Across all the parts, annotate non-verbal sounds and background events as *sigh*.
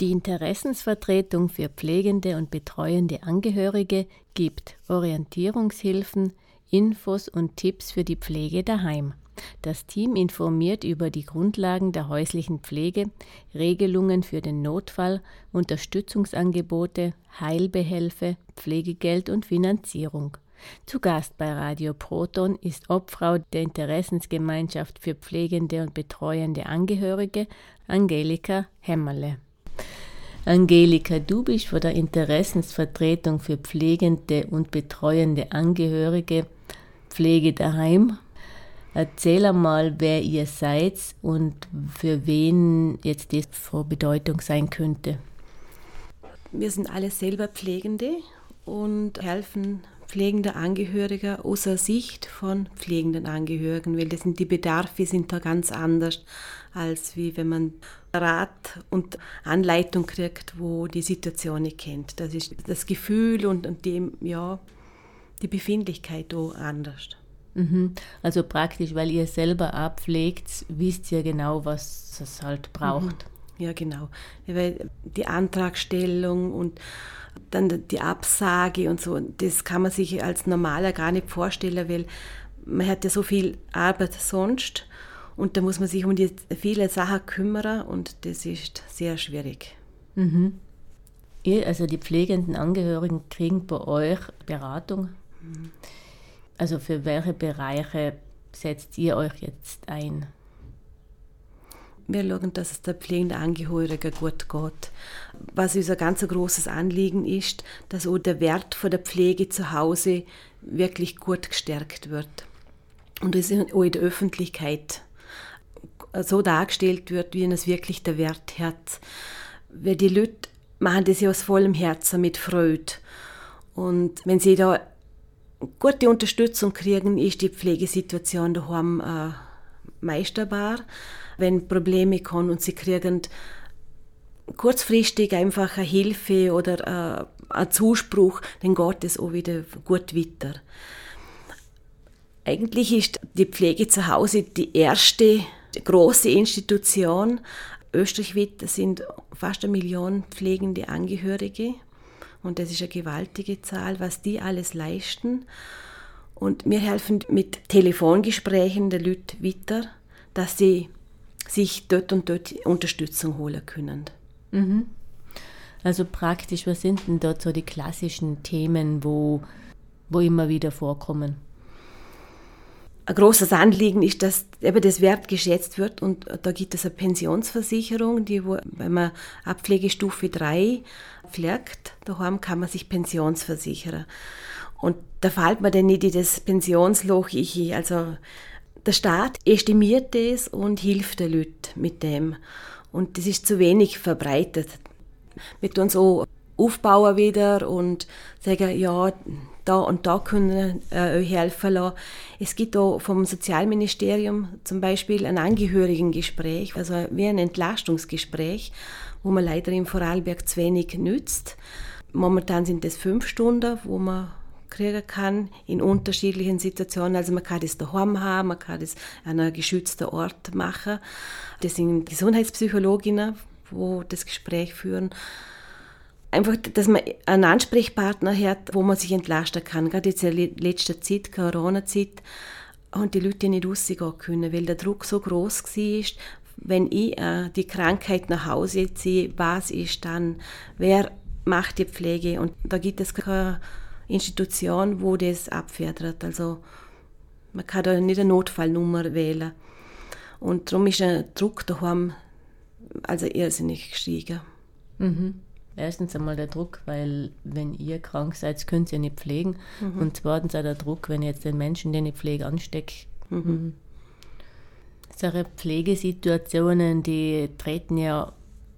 Die Interessensvertretung für pflegende und betreuende Angehörige gibt Orientierungshilfen, Infos und Tipps für die Pflege daheim. Das Team informiert über die Grundlagen der häuslichen Pflege, Regelungen für den Notfall, Unterstützungsangebote, Heilbehelfe, Pflegegeld und Finanzierung. Zu Gast bei Radio Proton ist Obfrau der Interessensgemeinschaft für pflegende und betreuende Angehörige, Angelika Hämmerle. Angelika, du bist von der Interessensvertretung für pflegende und betreuende Angehörige Pflege daheim. Erzähl einmal, wer ihr seid und für wen jetzt das von Bedeutung sein könnte. Wir sind alle selber Pflegende und helfen pflegende Angehörige aus der Sicht von pflegenden Angehörigen, weil das sind die Bedarfe sind da ganz anders als wie wenn man Rat und Anleitung kriegt, wo die Situation nicht kennt. Das ist das Gefühl und, und die, ja, die Befindlichkeit da anders. Mhm. Also praktisch, weil ihr selber abpflegt, wisst ihr genau, was es halt braucht. Mhm. Ja, genau. Weil die Antragstellung und dann die Absage und so, das kann man sich als Normaler gar nicht vorstellen, weil man hat ja so viel Arbeit sonst und da muss man sich um die viele Sachen kümmern und das ist sehr schwierig. Mhm. Ihr, also die pflegenden Angehörigen kriegen bei euch Beratung. Mhm. Also für welche Bereiche setzt ihr euch jetzt ein? Wir schauen, dass es der pflegenden Angehörigen gut geht. Was unser ganz großes Anliegen ist, dass auch der Wert von der Pflege zu Hause wirklich gut gestärkt wird. Und das auch in der Öffentlichkeit so dargestellt wird, wie es wirklich der Wert hat. Weil die Leute machen das ja aus vollem Herzen mit Freude. Und wenn sie da gute Unterstützung kriegen, ist die Pflegesituation daheim äh, meisterbar. Wenn Probleme kommen und sie kriegen kurzfristig einfach eine Hilfe oder äh, einen Zuspruch, dann geht es auch wieder gut weiter. Eigentlich ist die Pflege zu Hause die erste große Institution. Österreichweit sind fast eine Million pflegende Angehörige. Und das ist eine gewaltige Zahl, was die alles leisten. Und wir helfen mit Telefongesprächen der Leute weiter, dass sie sich dort und dort Unterstützung holen können. Mhm. Also praktisch, was sind denn dort so die klassischen Themen, wo, wo immer wieder vorkommen? Ein großes Anliegen ist, dass eben das Wert geschätzt wird und da gibt es eine Pensionsversicherung, die wo, wenn man Abpflegestufe 3 pflegt, daheim kann man sich pensionsversichern. Und da fällt man dann nicht in das Pensionsloch. Ich, also der Staat estimiert das und hilft den Leuten mit dem. Und das ist zu wenig verbreitet. Wir tun so aufbauen wieder und sagen, ja, da und da können äh, euch helfen lassen. Es gibt auch vom Sozialministerium zum Beispiel ein Angehörigengespräch, also wie ein Entlastungsgespräch, wo man leider im Vorarlberg zu wenig nützt. Momentan sind es fünf Stunden, wo man kriegen kann in unterschiedlichen Situationen. Also man kann das daheim haben, man kann das an einem geschützten Ort machen. Das sind Gesundheitspsychologinnen, wo das Gespräch führen einfach, dass man einen Ansprechpartner hat, wo man sich entlasten kann. Gerade jetzt in der letzten Zeit, Corona-Zeit, haben die Leute nicht rausgehen können, weil der Druck so groß war. Wenn ich äh, die Krankheit nach Hause ziehe, was ist dann? Wer macht die Pflege? Und da gibt es keine Institution, wo das abfedert. Also man kann da nicht eine Notfallnummer wählen. Und darum ist der Druck daheim also irrsinnig gestiegen. Mhm erstens einmal der Druck, weil wenn ihr krank seid, könnt ihr nicht pflegen. Mhm. Und zweitens auch der Druck, wenn ich jetzt den Menschen, den ich pflege, anstecke. Mhm. mhm. Solche Pflegesituationen, die treten ja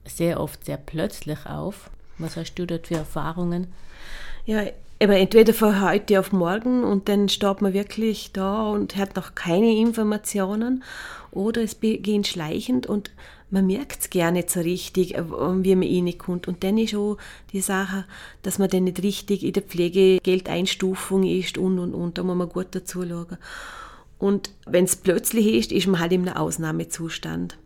sehr oft sehr plötzlich auf. Was hast du dort für Erfahrungen? Ja, aber entweder von heute auf morgen und dann steht man wirklich da und hat noch keine Informationen oder es beginnt schleichend und man merkt es gar nicht so richtig, äh, wie man reinkommt. Und dann ist auch die Sache, dass man dann nicht richtig in der Pflegegeldeinstufung ist und, und, und. Da muss man gut dazu schauen. Und wenn es plötzlich ist, ist man halt in einem Ausnahmezustand.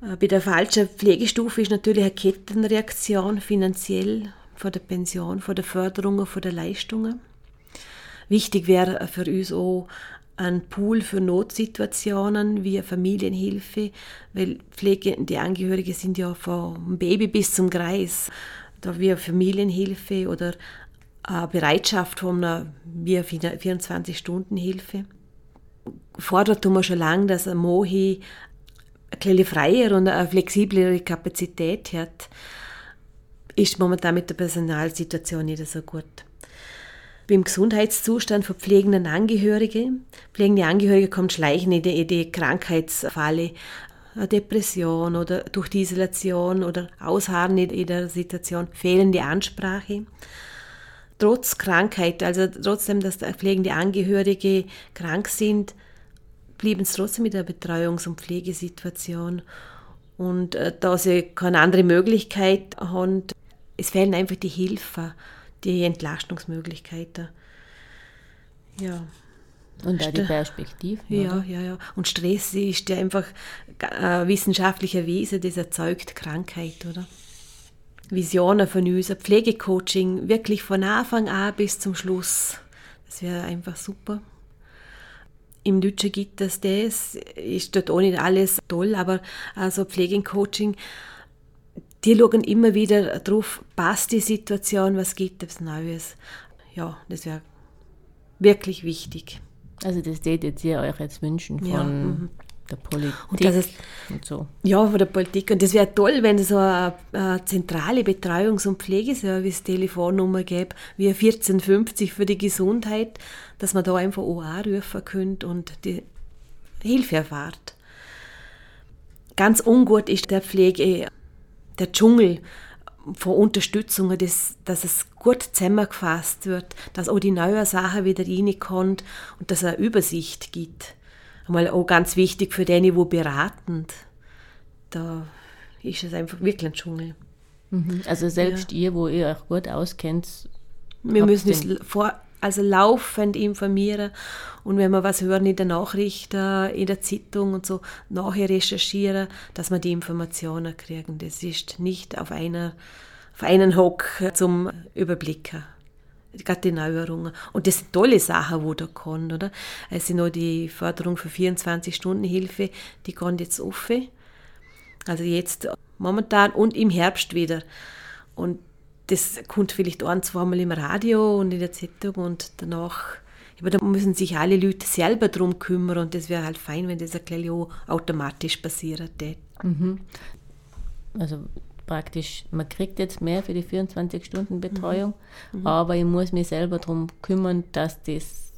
Äh, bei der falschen Pflegestufe ist natürlich eine Kettenreaktion finanziell von der Pension, von der Förderung, von der Leistungen. Wichtig wäre für uns auch ein Pool für Notsituationen wie Familienhilfe, weil pflegende Angehörige sind ja vom Baby bis zum Kreis. Da wie Familienhilfe oder eine Bereitschaft von einer 24-Stunden-Hilfe. Fordert man schon lange, dass ein Mohi eine kleine freier und eine flexiblere Kapazität hat, ist momentan mit der Personalsituation nicht so gut beim Gesundheitszustand von pflegenden Angehörigen. Pflegende Angehörige kommen schleichend in die, in die Krankheitsfalle. Depression oder durch die Isolation oder Ausharren in der Situation, fehlende Ansprache. Trotz Krankheit, also trotzdem, dass pflegende Angehörige krank sind, blieben sie trotzdem mit der Betreuungs- und Pflegesituation. Und äh, da sie keine andere Möglichkeit haben, es fehlen einfach die Hilfe die Entlastungsmöglichkeiten. Ja. Und auch die Perspektive. Ja, ja, ja. Und Stress ist ja einfach äh, wissenschaftlicher Wesen, das erzeugt Krankheit, oder? Visionen von uns, Pflegecoaching, wirklich von Anfang an bis zum Schluss. Das wäre einfach super. Im Deutschen gibt es das, ist dort auch nicht alles toll, aber also Pflegecoaching die schauen immer wieder drauf, passt die Situation, was gibt es Neues. Ja, das wäre wirklich wichtig. Also das tätet ihr euch jetzt wünschen von ja, mhm. der Politik und, ist, und so. Ja, von der Politik. Und das wäre toll, wenn es so eine, eine zentrale Betreuungs- und Pflegeservice-Telefonnummer gäbe, wie 1450 für die Gesundheit, dass man da einfach auch anrufen könnte und die Hilfe erfahrt. Ganz ungut ist der Pflege der Dschungel von Unterstützung, dass, dass es gut zusammengefasst wird, dass auch die neuen Sachen wieder reinkommen und dass es eine Übersicht gibt. Einmal auch ganz wichtig für die, die beratend. Da ist es einfach wirklich ein Dschungel. Mhm. Also selbst ja. ihr, wo ihr euch gut auskennt, wir müssen es vor, also laufend informieren und wenn wir was hören in der Nachricht, in der Zeitung und so, nachher recherchieren, dass wir die Informationen kriegen. Das ist nicht auf, einer, auf einen Hock zum Überblicken. Gerade die Neuerungen. Und das sind tolle Sachen, wo da kommen, oder? Es sind noch die Förderung für 24-Stunden-Hilfe, die kommt jetzt offen. Also jetzt momentan und im Herbst wieder. Und das kommt vielleicht ein, zweimal im Radio und in der Zeitung und danach, aber da müssen sich alle Leute selber darum kümmern und das wäre halt fein, wenn das ein automatisch passiert. Mhm. Also praktisch, man kriegt jetzt mehr für die 24-Stunden-Betreuung, mhm. mhm. aber ich muss mich selber darum kümmern, dass das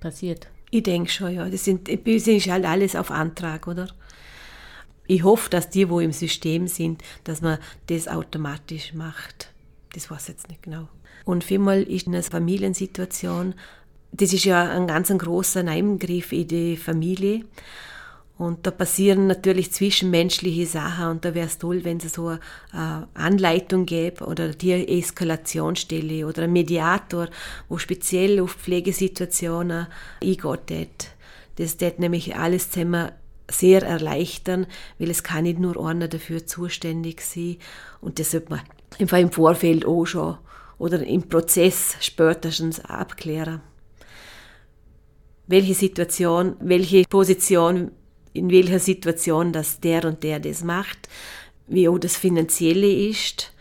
passiert. Ich denke schon, ja. Das, sind, das ist halt alles auf Antrag, oder? Ich hoffe, dass die, wo im System sind, dass man das automatisch macht. Das weiß ich jetzt nicht genau. Und vielmal ist eine Familiensituation, das ist ja ein ganz großer Eingriff in die Familie. Und da passieren natürlich zwischenmenschliche Sachen und da wäre es toll, wenn es so eine Anleitung gäbe oder eine Eskalationsstelle oder ein Mediator, wo speziell auf Pflegesituationen eingeht. Das wird nämlich alles zusammen sehr erleichtern, weil es kann nicht nur einer dafür zuständig sein und das sollte man einfach im Vorfeld auch schon oder im Prozess spätestens abklären. Welche Situation, welche Position, in welcher Situation dass der und der das macht, wie auch das Finanzielle ist.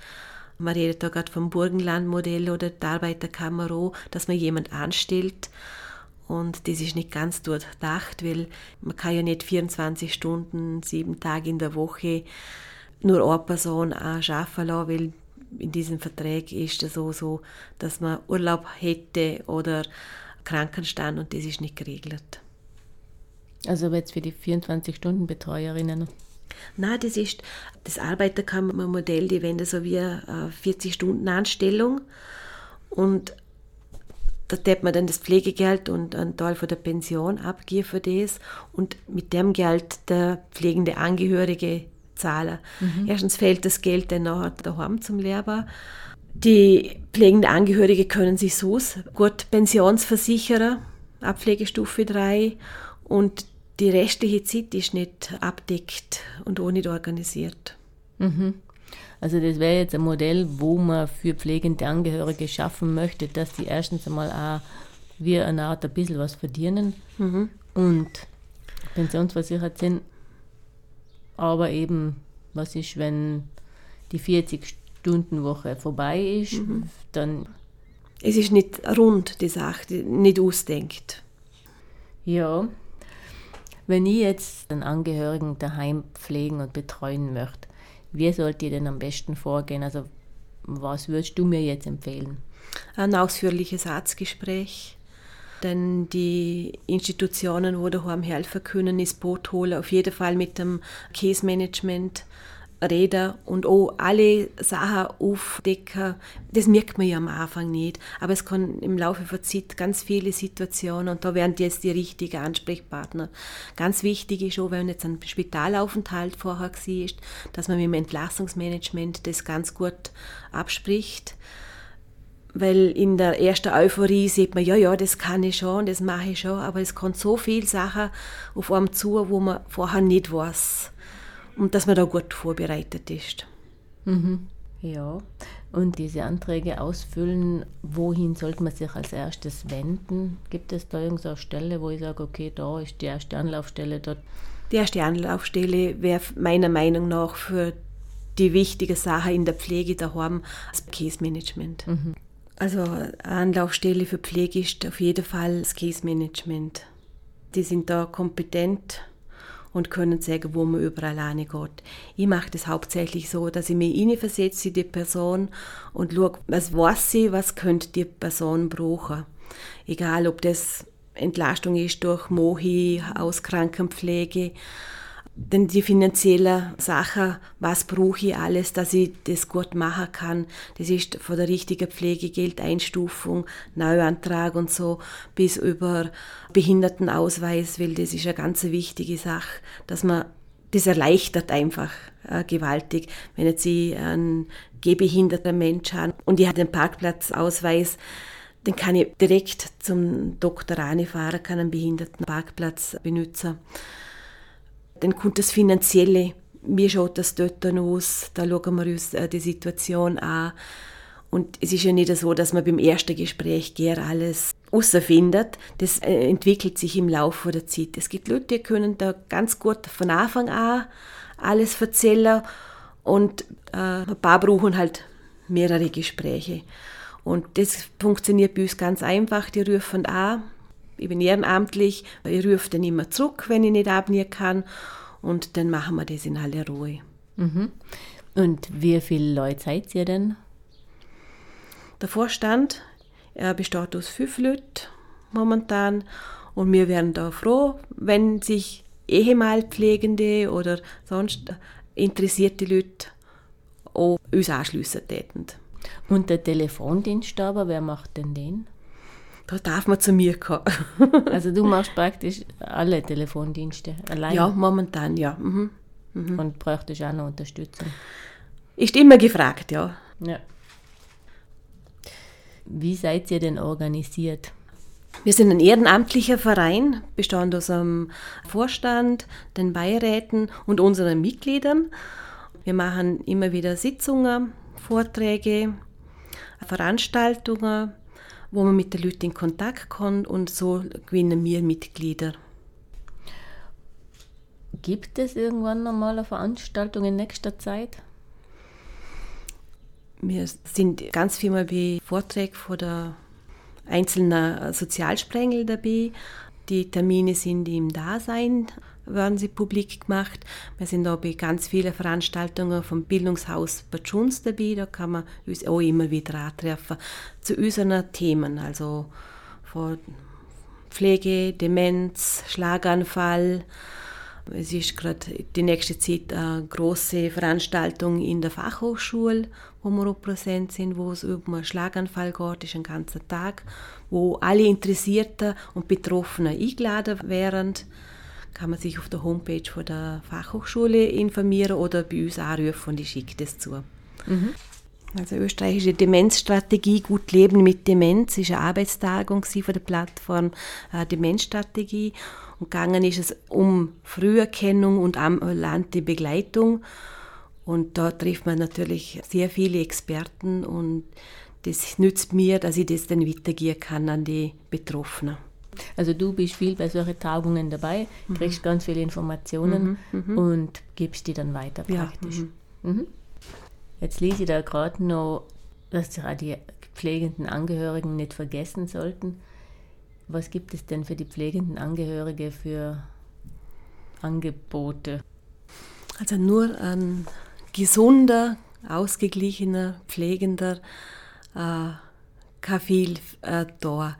Man redet da gerade vom Burgenlandmodell oder der Arbeiterkammer auch, dass man jemand anstellt. Und das ist nicht ganz durchdacht, weil man kann ja nicht 24 Stunden, sieben Tage in der Woche nur eine Person arbeiten lassen, weil in diesem Vertrag ist es so, so, dass man Urlaub hätte oder Krankenstand und das ist nicht geregelt. Also jetzt für die 24-Stunden-Betreuerinnen? Nein, das ist das Arbeiterkammermodell, die wenden so wie eine 40-Stunden-Anstellung und da tät man dann das Pflegegeld und einen Teil von der Pension abgeben für das und mit dem Geld der pflegende Angehörige zahlen. Mhm. Erstens fehlt das Geld dann nachher daheim zum Lehrbar. Die pflegenden Angehörige können sich so gut Pensionsversicherer, Abpflegestufe 3 und die restliche Zeit ist nicht abdeckt und auch nicht organisiert. Mhm. Also das wäre jetzt ein Modell, wo man für pflegende Angehörige schaffen möchte, dass die erstens einmal auch wie eine Art ein bisschen was verdienen mhm. und pensionsversichert sind. Aber eben, was ist, wenn die 40-Stunden-Woche vorbei ist, mhm. dann... Es ist nicht rund, die Sache, nicht ausdenkt. Ja, wenn ich jetzt einen Angehörigen daheim pflegen und betreuen möchte, wie sollte ich denn am besten vorgehen? Also was würdest du mir jetzt empfehlen? Ein ausführliches Arztgespräch. Denn die Institutionen, wo daheim helfen können, ins Boot holen, auf jeden Fall mit dem Case Management reden und auch alle Sachen aufdecken. Das merkt man ja am Anfang nicht, aber es kann im Laufe der Zeit ganz viele Situationen und da werden jetzt die richtigen Ansprechpartner. Ganz wichtig ist auch, wenn jetzt ein Spitalaufenthalt vorher war, dass man mit dem Entlassungsmanagement das ganz gut abspricht weil in der ersten Euphorie sieht man, ja, ja, das kann ich schon, das mache ich schon, aber es kommt so viel Sachen auf einem zu, wo man vorher nicht weiß und dass man da gut vorbereitet ist. Mhm. Ja, und diese Anträge ausfüllen, wohin sollte man sich als erstes wenden? Gibt es da irgendeine Stelle, wo ich sage, okay, da ist die erste Anlaufstelle dort? Die erste Anlaufstelle wäre meiner Meinung nach für die wichtige Sache in der Pflege daheim das Case Management. Mhm. Also Anlaufstelle für Pflege ist auf jeden Fall das Case Management. Die sind da kompetent und können sagen, wo man überall geht. Ich mache das hauptsächlich so, dass ich mich hineinversetze in die Person und schaue, was weiß sie, was könnte die Person brauchen. Egal, ob das Entlastung ist durch Mohi aus Krankenpflege denn die finanziellen Sachen, was brauche ich alles, dass ich das gut machen kann, das ist von der richtigen Pflegegeldeinstufung, Neuantrag und so, bis über Behindertenausweis, weil das ist eine ganz wichtige Sache, dass man das erleichtert einfach äh, gewaltig, wenn jetzt ich einen gehbehinderter Mensch habe und ich habe den Parkplatzausweis, dann kann ich direkt zum Doktor fahren, kann einen Behindertenparkplatz benutzen dann kommt das Finanzielle. Wie schaut das dort aus? Da schauen wir uns äh, die Situation an. Und es ist ja nicht so, dass man beim ersten Gespräch gerne alles herausfindet. Das äh, entwickelt sich im Laufe der Zeit. Es gibt Leute, die können da ganz gut von Anfang an alles erzählen und äh, ein paar brauchen halt mehrere Gespräche. Und das funktioniert bei uns ganz einfach. Die rufen an, ich bin ehrenamtlich, ich rufe dann immer zurück, wenn ich nicht abnehmen kann und dann machen wir das in aller Ruhe. Mhm. Und wie viele Leute seid ihr denn? Der Vorstand er besteht aus fünf Leuten momentan und wir wären da froh, wenn sich Ehemalpflegende oder sonst interessierte Leute auch uns anschliessen täten. Und der Telefondienst aber, wer macht denn den? Da darf man zu mir kommen. *laughs* also du machst praktisch alle Telefondienste allein? Ja, momentan, ja. Mhm. Mhm. Und bräuchtest auch noch Unterstützung? Ist immer gefragt, ja. Ja. Wie seid ihr denn organisiert? Wir sind ein ehrenamtlicher Verein, bestehend aus einem Vorstand, den Beiräten und unseren Mitgliedern. Wir machen immer wieder Sitzungen, Vorträge, Veranstaltungen wo man mit den Leuten in Kontakt kommt und so gewinnen wir Mitglieder. Gibt es irgendwann nochmal eine Veranstaltung in nächster Zeit? Wir sind ganz viel mal bei Vorträgen von der einzelnen Sozialsprengel dabei. Die Termine sind im Dasein werden sie publik gemacht. Wir sind auch bei ganz vielen Veranstaltungen vom Bildungshaus Bad Schunz dabei. Da kann man uns auch immer wieder antreffen zu unseren Themen, also von Pflege, Demenz, Schlaganfall. Es ist gerade die nächste Zeit eine große Veranstaltung in der Fachhochschule, wo wir auch präsent sind, wo es über einen Schlaganfall geht, ist ein ganzer Tag, wo alle Interessierten und Betroffenen eingeladen werden kann man sich auf der Homepage von der Fachhochschule informieren oder bei uns anrufen und ich schicke das zu. Mhm. Also österreichische Demenzstrategie Gut Leben mit Demenz ist eine Arbeitstagung von der Plattform äh, Demenzstrategie Und gegangen ist es um Früherkennung und ambulante Begleitung. Und da trifft man natürlich sehr viele Experten und das nützt mir, dass ich das dann weitergehen kann an die Betroffenen. Also du bist viel bei solchen Tagungen dabei, mhm. kriegst ganz viele Informationen mhm, mhm. und gibst die dann weiter praktisch. Ja, mhm. Jetzt lese ich da gerade noch, dass die pflegenden Angehörigen nicht vergessen sollten. Was gibt es denn für die pflegenden Angehörige für Angebote? Also nur ein gesunder, ausgeglichener, pflegender äh, viel äh, da.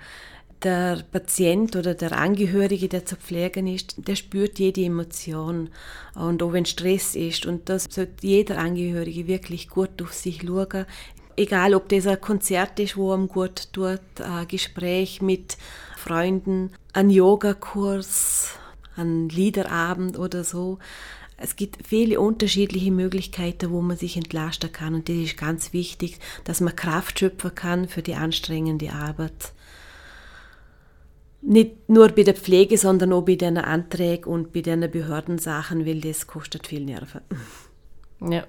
Der Patient oder der Angehörige, der zu pflegen ist, der spürt jede Emotion. Und auch wenn Stress ist. Und das sollte jeder Angehörige wirklich gut auf sich schauen. Egal, ob das ein Konzert ist, wo ihm gut tut, ein Gespräch mit Freunden, ein Yogakurs, ein Liederabend oder so. Es gibt viele unterschiedliche Möglichkeiten, wo man sich entlasten kann. Und das ist ganz wichtig, dass man Kraft schöpfen kann für die anstrengende Arbeit. Nicht nur bei der Pflege, sondern auch bei den Anträgen und bei den Behördensachen, weil das kostet viel Nerven. Ja.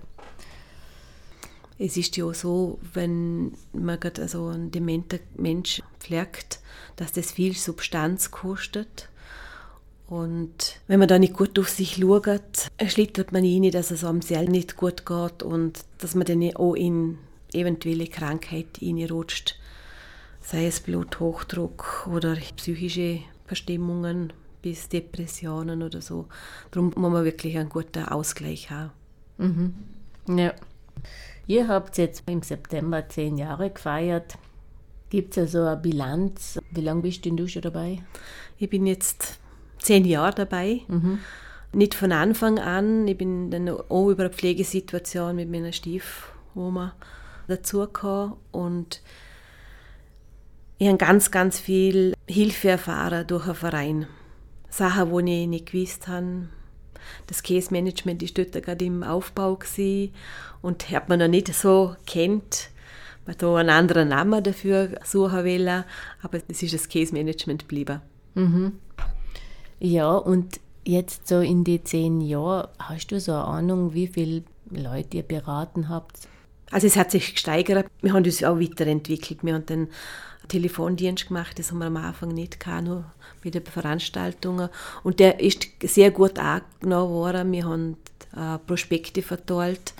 Es ist ja so, wenn man also einen dementen Mensch pflegt, dass das viel Substanz kostet. Und wenn man da nicht gut auf sich schaut, schlittert man rein, dass es einem selbst nicht gut geht und dass man dann auch in eventuelle Krankheit reinrutscht. Sei es Bluthochdruck oder psychische Verstimmungen bis Depressionen oder so. Darum muss man wirklich einen guten Ausgleich haben. Mhm. Ja. Ihr habt jetzt im September zehn Jahre gefeiert. Gibt es also eine Bilanz? Wie lange bist denn du schon dabei? Ich bin jetzt zehn Jahre dabei. Mhm. Nicht von Anfang an. Ich bin dann auch über eine Pflegesituation mit meiner Stiefoma dazugekommen und ich habe ganz, ganz viel Hilfe erfahren durch einen Verein. Sachen, die ich nicht gewusst habe. Das Case Management ist dort gerade im Aufbau und hat man noch nicht so kennt. Man da einen anderen Namen dafür suchen wollen, aber es ist das Case Management geblieben. Mhm. Ja, und jetzt so in die zehn Jahren, hast du so eine Ahnung, wie viele Leute ihr beraten habt? Also es hat sich gesteigert. Wir haben uns auch weiterentwickelt. Wir haben den Telefondienst gemacht, das haben wir am Anfang nicht gehabt, nur bei den Veranstaltungen. Und der ist sehr gut angenommen worden. Wir haben äh, Prospekte verteilt.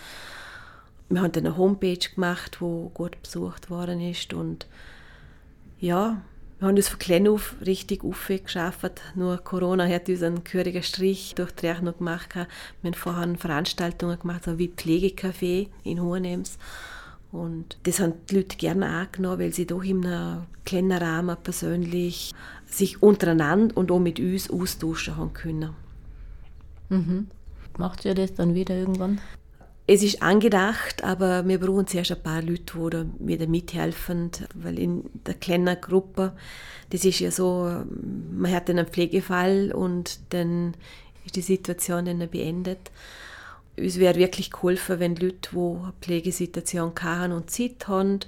Wir haben eine Homepage gemacht, wo gut besucht worden ist. Und ja, wir haben das von klein auf richtig aufgeschafft. Nur Corona hat uns einen gehörigen Strich durch die Rechnung gemacht. Wir haben vorher Veranstaltungen gemacht, so wie Pflegecafé in Hohenems. Und das haben die Leute gerne angenommen, weil sie doch in einem kleinen Rahmen persönlich sich untereinander und auch mit uns austauschen haben können. Mhm. Macht ihr das dann wieder irgendwann? Es ist angedacht, aber wir brauchen zuerst ein paar Leute, die da wieder mithelfen, weil in der kleinen Gruppe, das ist ja so, man hat einen Pflegefall und dann ist die Situation dann beendet. Es wäre wirklich geholfen, wenn Leute, die eine Pflegesituation haben und Zeit haben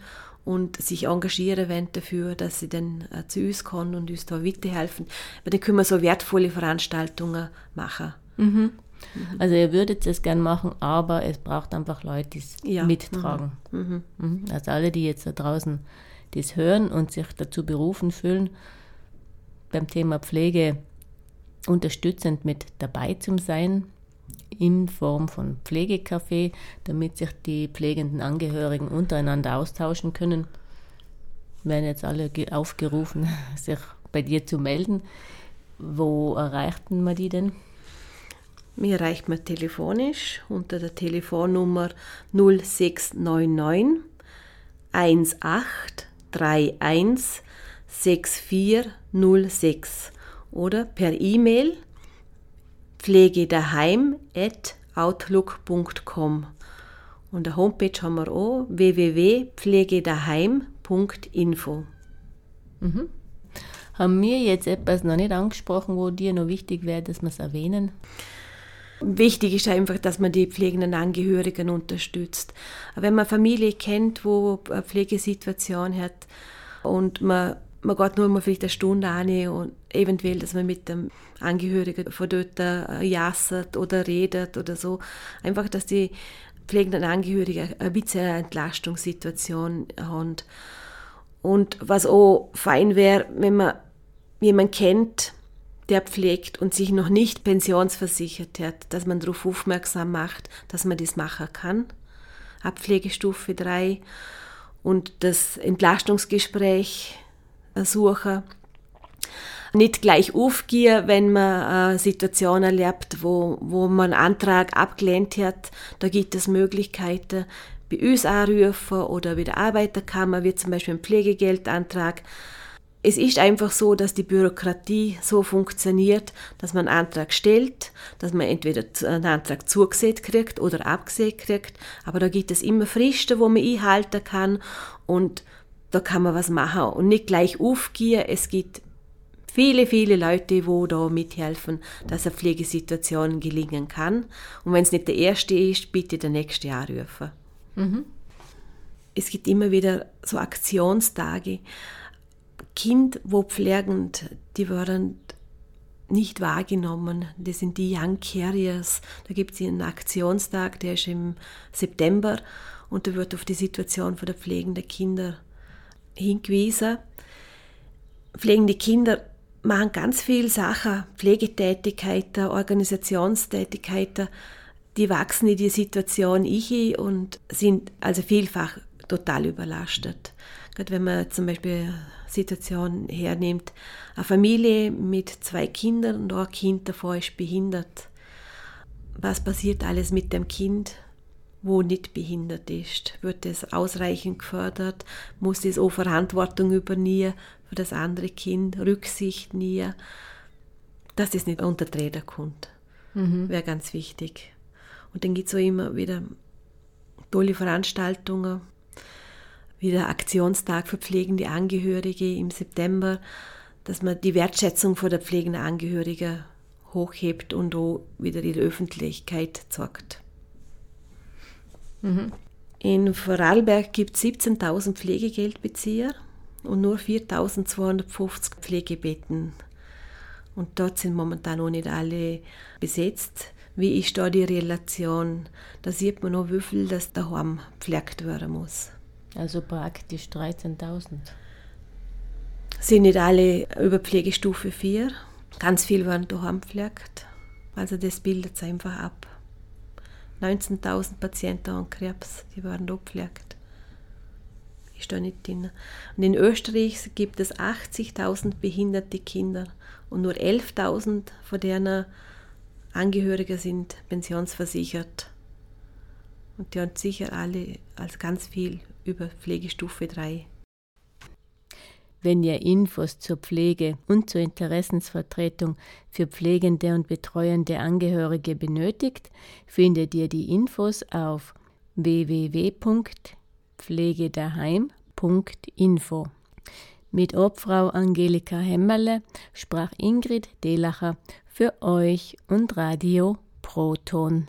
und sich engagieren wollen dafür, dass sie dann äh, zu uns kommen und uns da weiterhelfen. Weil dann können wir so wertvolle Veranstaltungen machen. Mhm. Mhm. Also ihr würdet es gern machen, aber es braucht einfach Leute, die es ja. mittragen. Mhm. mhm. Mhm. Also alle, die jetzt da draußen das hören und sich dazu berufen fühlen, beim Thema Pflege unterstützend mit dabei zu sein, in Form von Pflegecafé, damit sich die pflegenden Angehörigen untereinander austauschen können. Werden jetzt alle aufgerufen, *laughs* sich bei dir zu melden. Wo erreichten wir die denn? Mir erreicht man telefonisch unter der Telefonnummer 0699 1831 6406 oder per E-Mail pflegedaheim.outlook.com. Und der Homepage haben wir auch www.pflegedaheim.info. Mhm. Haben wir jetzt etwas noch nicht angesprochen, wo dir noch wichtig wäre, dass wir es erwähnen? Wichtig ist einfach, dass man die pflegenden Angehörigen unterstützt. Wenn man Familie kennt, wo eine Pflegesituation hat und man man geht nur mal vielleicht eine Stunde rein und eventuell, dass man mit dem Angehörigen von dort äh, jassert oder redet oder so. Einfach, dass die pflegenden Angehörigen ein bisschen eine Entlastungssituation haben. Und was auch fein wäre, wenn man jemanden kennt, der pflegt und sich noch nicht pensionsversichert hat, dass man darauf aufmerksam macht, dass man das machen kann. Abpflegestufe 3 und das Entlastungsgespräch suchen. Nicht gleich aufgehen, wenn man eine Situation erlebt, wo, wo man einen Antrag abgelehnt hat. Da gibt es Möglichkeiten, bei uns anrufen oder bei der Arbeiterkammer, wie zum Beispiel ein Pflegegeldantrag. Es ist einfach so, dass die Bürokratie so funktioniert, dass man einen Antrag stellt, dass man entweder einen Antrag zugesehen kriegt oder abgesehen kriegt, aber da gibt es immer Fristen, wo man einhalten kann und da kann man was machen und nicht gleich aufgehen. Es gibt viele, viele Leute, die da mithelfen, dass eine Pflegesituation gelingen kann. Und wenn es nicht der erste ist, bitte der nächste anrufen. Mhm. Es gibt immer wieder so Aktionstage. Kind, wo pflegend, die werden nicht wahrgenommen. Das sind die Young Carriers. Da gibt es einen Aktionstag, der ist im September und da wird auf die Situation der pflegenden Kinder hingewiesen. Pflegende Kinder machen ganz viele Sachen, Pflegetätigkeiten, Organisationstätigkeiten, die wachsen in die Situation ich und sind also vielfach total überlastet. Gerade wenn man zum Beispiel Situation hernimmt, eine Familie mit zwei Kindern und ein Kind davor ist behindert. Was passiert alles mit dem Kind? Wo nicht behindert ist. Wird es ausreichend gefördert? Muss es auch Verantwortung übernehmen für das andere Kind, Rücksicht nehmen, dass es nicht unter die Räder kommt. Mhm. Wäre ganz wichtig. Und dann gibt es auch immer wieder tolle Veranstaltungen, wieder Aktionstag für pflegende Angehörige im September, dass man die Wertschätzung vor der pflegenden Angehörigen hochhebt und auch wieder in der Öffentlichkeit zeigt. Mhm. In Vorarlberg gibt es 17.000 Pflegegeldbezieher und nur 4.250 Pflegebetten. Und dort sind momentan noch nicht alle besetzt. Wie ist da die Relation? Da sieht man noch, wie viel das daheim gepflegt werden muss. Also praktisch 13.000. Sind nicht alle über Pflegestufe 4. Ganz viel werden daheim gepflegt. Also das bildet es einfach ab. 19.000 Patienten an Krebs, die werden abgepflegt. Ist da nicht drin. Und in Österreich gibt es 80.000 behinderte Kinder und nur 11.000 von denen Angehörige sind pensionsversichert. Und die haben sicher alle als ganz viel über Pflegestufe 3. Wenn ihr Infos zur Pflege und zur Interessensvertretung für pflegende und betreuende Angehörige benötigt, findet ihr die Infos auf www.pflegedaheim.info. Mit Obfrau Angelika Hemmerle sprach Ingrid Delacher für euch und Radio Proton.